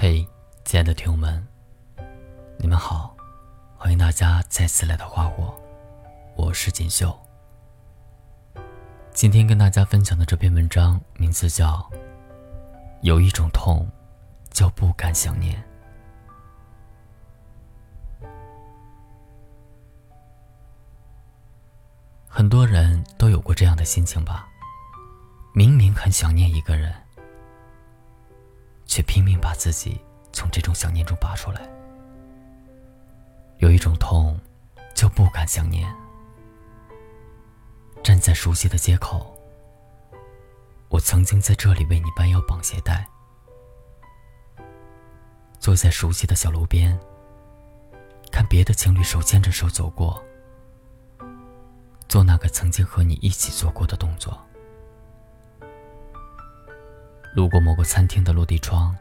嘿，亲爱的听友们，你们好，欢迎大家再次来到花火，我是锦绣。今天跟大家分享的这篇文章名字叫《有一种痛，叫不敢想念》。很多人都有过这样的心情吧？明明很想念一个人，却拼命把自己从这种想念中拔出来。有一种痛，就不敢想念。站在熟悉的街口，我曾经在这里为你弯腰绑鞋带；坐在熟悉的小路边，看别的情侣手牵着手走过。做那个曾经和你一起做过的动作。路过某个餐厅的落地窗，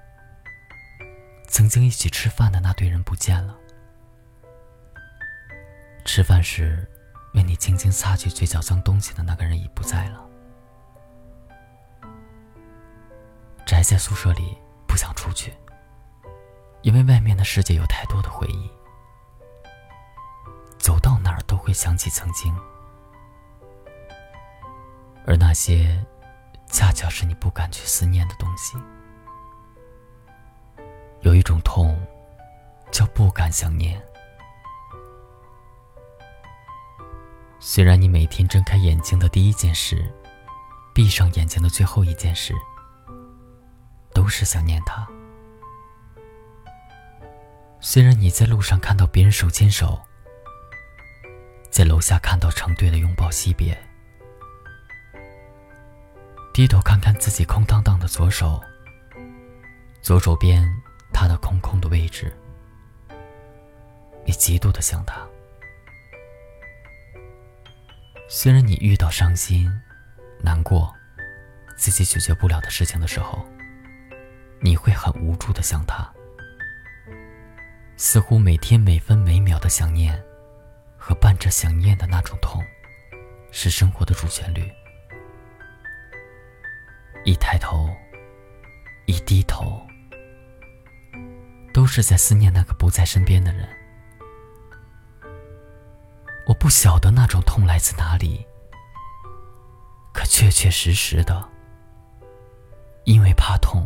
曾经一起吃饭的那堆人不见了。吃饭时，为你轻轻擦去嘴角脏东西的那个人已不在了。宅在宿舍里不想出去，因为外面的世界有太多的回忆，走到哪儿都会想起曾经。而那些，恰巧是你不敢去思念的东西。有一种痛，叫不敢想念。虽然你每天睁开眼睛的第一件事，闭上眼睛的最后一件事，都是想念他。虽然你在路上看到别人手牵手，在楼下看到成对的拥抱惜别。低头看看自己空荡荡的左手，左手边他的空空的位置，你极度的想他。虽然你遇到伤心、难过、自己解决不了的事情的时候，你会很无助的想他，似乎每天每分每秒的想念，和伴着想念的那种痛，是生活的主旋律。一抬头，一低头，都是在思念那个不在身边的人。我不晓得那种痛来自哪里，可确确实实的，因为怕痛，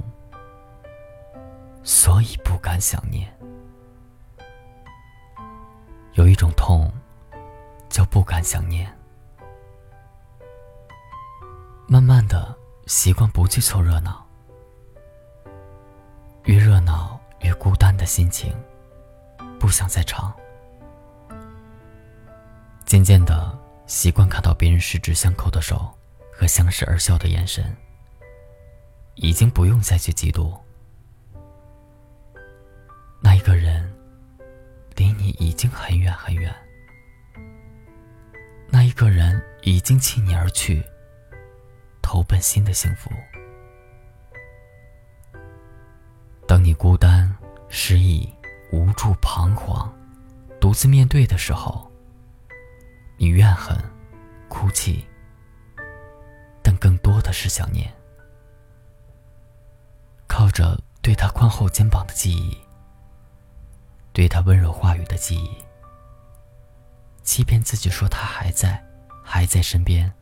所以不敢想念。有一种痛，叫不敢想念。慢慢的。习惯不去凑热闹，越热闹越孤单的心情，不想再尝。渐渐的，习惯看到别人十指相扣的手和相视而笑的眼神，已经不用再去嫉妒。那一个人，离你已经很远很远。那一个人已经弃你而去。投奔新的幸福。当你孤单、失意、无助、彷徨，独自面对的时候，你怨恨、哭泣，但更多的是想念。靠着对他宽厚肩膀的记忆，对他温柔话语的记忆，欺骗自己说他还在，还在身边。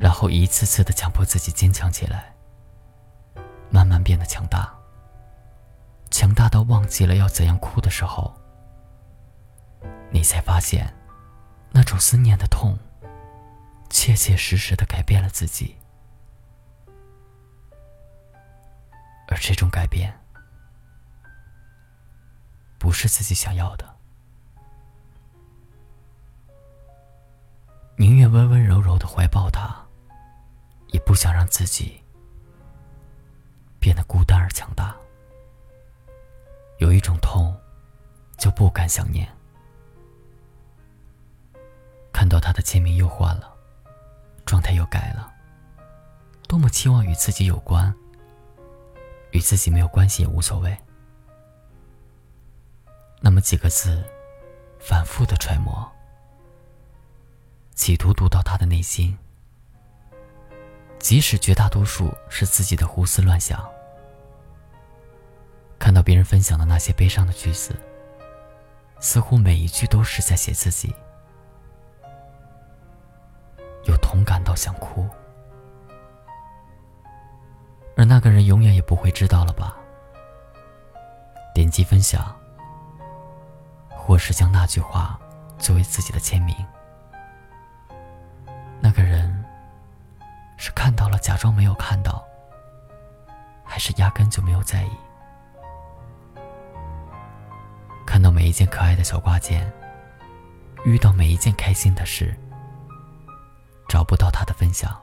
然后一次次的强迫自己坚强起来，慢慢变得强大。强大到忘记了要怎样哭的时候，你才发现，那种思念的痛，切切实实的改变了自己。而这种改变，不是自己想要的。宁愿温温柔柔的怀抱他。也不想让自己变得孤单而强大。有一种痛，就不敢想念。看到他的签名又换了，状态又改了。多么期望与自己有关，与自己没有关系也无所谓。那么几个字，反复的揣摩，企图读到他的内心。即使绝大多数是自己的胡思乱想，看到别人分享的那些悲伤的句子，似乎每一句都是在写自己，有同感到想哭。而那个人永远也不会知道了吧？点击分享，或是将那句话作为自己的签名。假装没有看到，还是压根就没有在意？看到每一件可爱的小挂件，遇到每一件开心的事，找不到他的分享，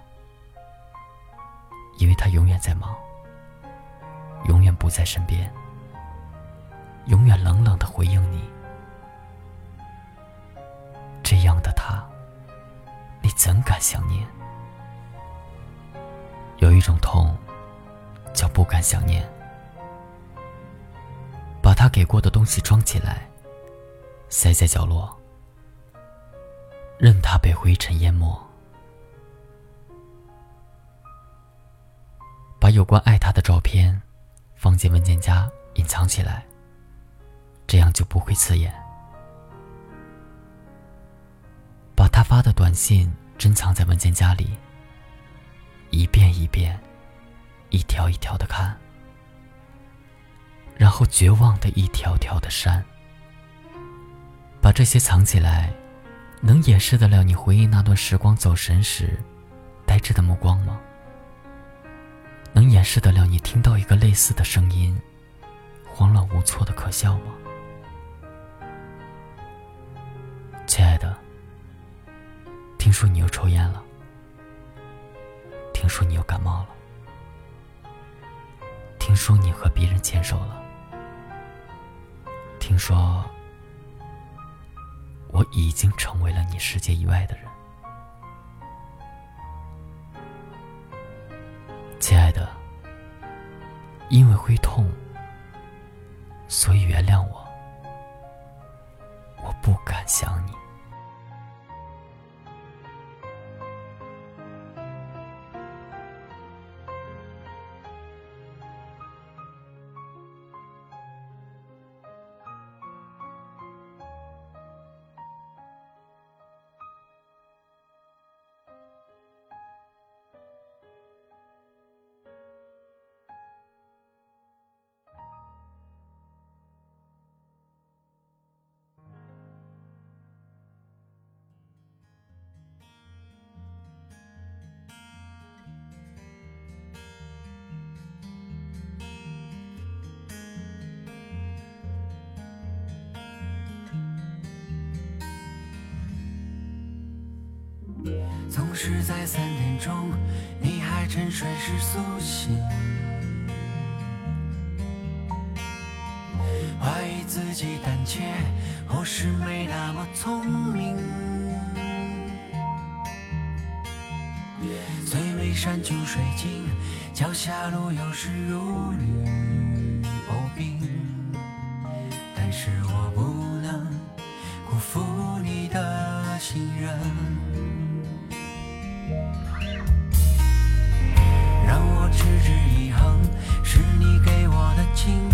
因为他永远在忙，永远不在身边，永远冷冷的回应你。这样的他。你怎敢想念？一种痛，叫不敢想念。把他给过的东西装起来，塞在角落，任他被灰尘淹没。把有关爱他的照片放进文件夹，隐藏起来，这样就不会刺眼。把他发的短信珍藏在文件夹里，一遍一遍，一条一条的看，然后绝望的一条条的删。把这些藏起来，能掩饰得了你回忆那段时光走神时呆滞的目光吗？能掩饰得了你听到一个类似的声音，慌乱无措的可笑吗？亲爱的。听说你又抽烟了，听说你又感冒了，听说你和别人牵手了，听说我已经成为了你世界以外的人，亲爱的，因为会痛，所以原谅我，我不敢想你。是在三点钟，你还沉睡时苏醒，怀疑自己胆怯，或是没那么聪明。最美山穷水尽，脚下路有时如履。了情